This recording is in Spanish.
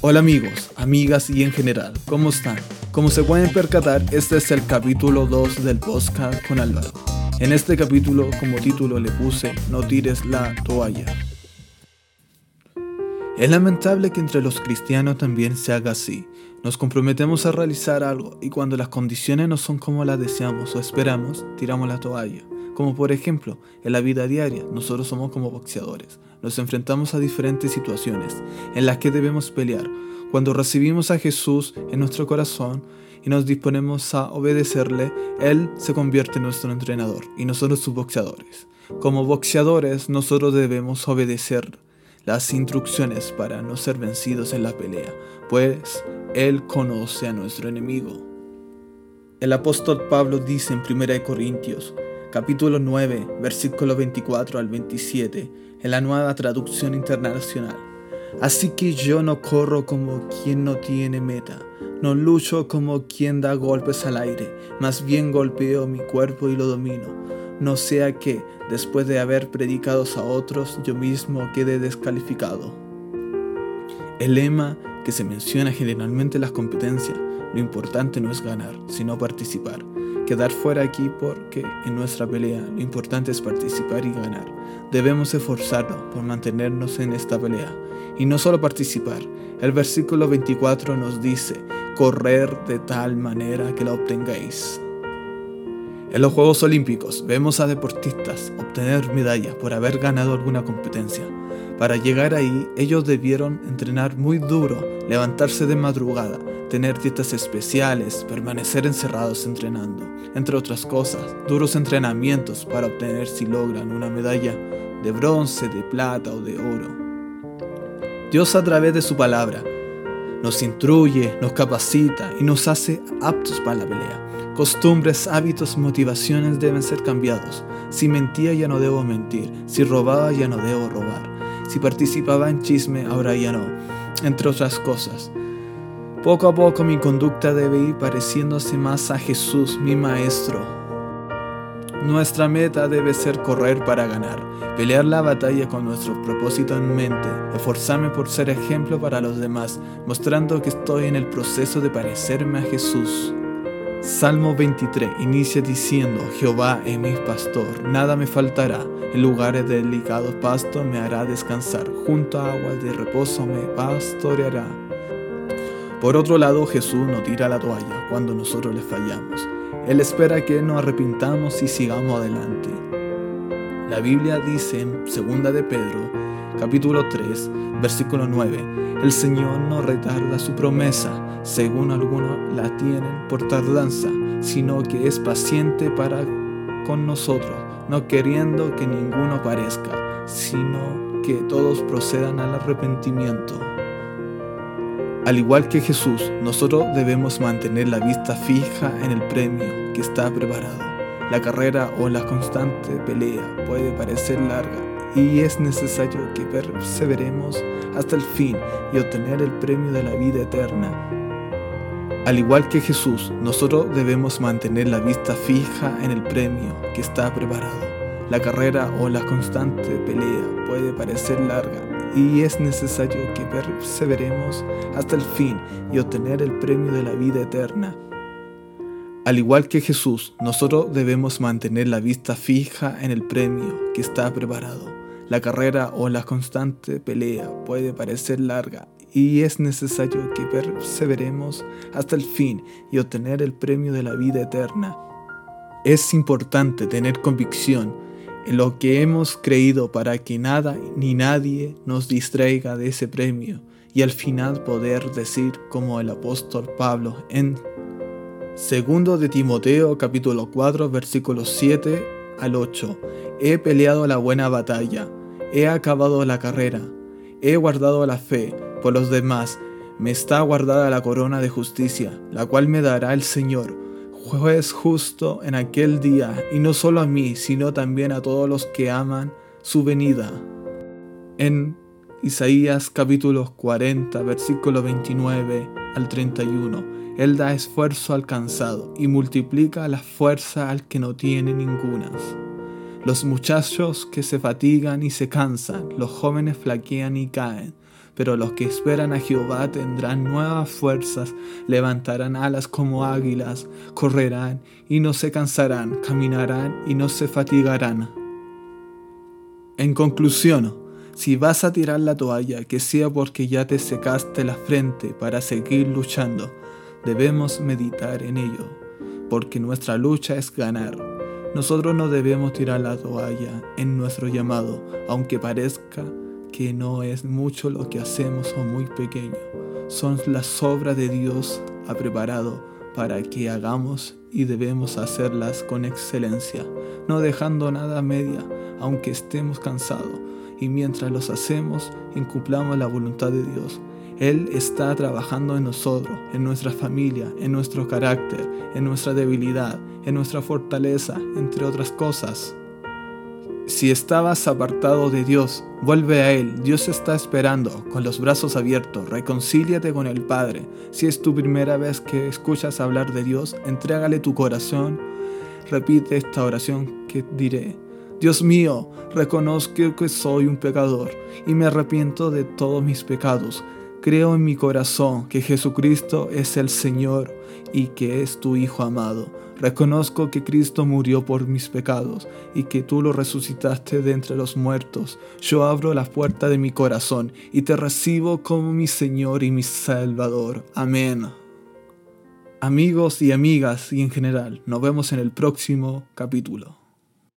Hola amigos, amigas y en general, ¿cómo están? Como se pueden percatar, este es el capítulo 2 del podcast con Álvaro. En este capítulo, como título le puse, no tires la toalla. Es lamentable que entre los cristianos también se haga así. Nos comprometemos a realizar algo y cuando las condiciones no son como las deseamos o esperamos, tiramos la toalla. Como por ejemplo, en la vida diaria, nosotros somos como boxeadores. Nos enfrentamos a diferentes situaciones en las que debemos pelear. Cuando recibimos a Jesús en nuestro corazón y nos disponemos a obedecerle, Él se convierte en nuestro entrenador y nosotros sus boxeadores. Como boxeadores, nosotros debemos obedecer las instrucciones para no ser vencidos en la pelea, pues Él conoce a nuestro enemigo. El apóstol Pablo dice en 1 Corintios capítulo 9, versículo 24 al 27, en la nueva traducción internacional. Así que yo no corro como quien no tiene meta, no lucho como quien da golpes al aire, más bien golpeo mi cuerpo y lo domino, no sea que, después de haber predicado a otros, yo mismo quede descalificado. El lema que se menciona generalmente en las competencias, lo importante no es ganar, sino participar quedar fuera aquí porque en nuestra pelea lo importante es participar y ganar. Debemos esforzarnos por mantenernos en esta pelea y no solo participar. El versículo 24 nos dice, correr de tal manera que la obtengáis. En los Juegos Olímpicos vemos a deportistas obtener medallas por haber ganado alguna competencia. Para llegar ahí, ellos debieron entrenar muy duro, levantarse de madrugada, tener dietas especiales, permanecer encerrados entrenando, entre otras cosas, duros entrenamientos para obtener si logran una medalla de bronce, de plata o de oro. Dios a través de su palabra nos instruye, nos capacita y nos hace aptos para la pelea. Costumbres, hábitos, motivaciones deben ser cambiados. Si mentía ya no debo mentir, si robaba ya no debo robar, si participaba en chisme ahora ya no, entre otras cosas. Poco a poco mi conducta debe ir pareciéndose más a Jesús, mi Maestro. Nuestra meta debe ser correr para ganar, pelear la batalla con nuestro propósito en mente, esforzarme por ser ejemplo para los demás, mostrando que estoy en el proceso de parecerme a Jesús. Salmo 23 inicia diciendo, Jehová es mi pastor, nada me faltará, en lugares de delicados pastos me hará descansar, junto a aguas de reposo me pastoreará por otro lado, Jesús no tira la toalla cuando nosotros le fallamos. Él espera que nos arrepintamos y sigamos adelante. La Biblia dice en 2 de Pedro, capítulo 3, versículo 9, el Señor no retarda su promesa, según algunos la tienen por tardanza, sino que es paciente para con nosotros, no queriendo que ninguno parezca, sino que todos procedan al arrepentimiento. Al igual que Jesús, nosotros debemos mantener la vista fija en el premio que está preparado. La carrera o la constante pelea puede parecer larga y es necesario que perseveremos hasta el fin y obtener el premio de la vida eterna. Al igual que Jesús, nosotros debemos mantener la vista fija en el premio que está preparado. La carrera o la constante pelea puede parecer larga y es necesario que perseveremos hasta el fin y obtener el premio de la vida eterna. Al igual que Jesús, nosotros debemos mantener la vista fija en el premio que está preparado. La carrera o la constante pelea puede parecer larga y es necesario que perseveremos hasta el fin y obtener el premio de la vida eterna. Es importante tener convicción en lo que hemos creído para que nada ni nadie nos distraiga de ese premio y al final poder decir como el apóstol Pablo en 2 de Timoteo capítulo 4 versículos 7 al 8, he peleado la buena batalla, he acabado la carrera, he guardado la fe, por los demás me está guardada la corona de justicia, la cual me dará el Señor juez justo en aquel día, y no solo a mí, sino también a todos los que aman su venida. En Isaías capítulo 40, versículo 29 al 31, Él da esfuerzo al cansado y multiplica la fuerza al que no tiene ninguna. Los muchachos que se fatigan y se cansan, los jóvenes flaquean y caen, pero los que esperan a Jehová tendrán nuevas fuerzas, levantarán alas como águilas, correrán y no se cansarán, caminarán y no se fatigarán. En conclusión, si vas a tirar la toalla, que sea porque ya te secaste la frente para seguir luchando, debemos meditar en ello, porque nuestra lucha es ganar. Nosotros no debemos tirar la toalla en nuestro llamado, aunque parezca que no es mucho lo que hacemos o muy pequeño. Son las obras de Dios ha preparado para que hagamos y debemos hacerlas con excelencia, no dejando nada a media, aunque estemos cansados. Y mientras los hacemos, incumplamos la voluntad de Dios. Él está trabajando en nosotros, en nuestra familia, en nuestro carácter, en nuestra debilidad, en nuestra fortaleza, entre otras cosas. Si estabas apartado de Dios, vuelve a Él. Dios está esperando, con los brazos abiertos. Reconcíliate con el Padre. Si es tu primera vez que escuchas hablar de Dios, entrégale tu corazón. Repite esta oración que diré. Dios mío, reconozco que soy un pecador y me arrepiento de todos mis pecados. Creo en mi corazón que Jesucristo es el Señor y que es tu Hijo amado. Reconozco que Cristo murió por mis pecados y que tú lo resucitaste de entre los muertos. Yo abro la puerta de mi corazón y te recibo como mi Señor y mi Salvador. Amén. Amigos y amigas y en general, nos vemos en el próximo capítulo.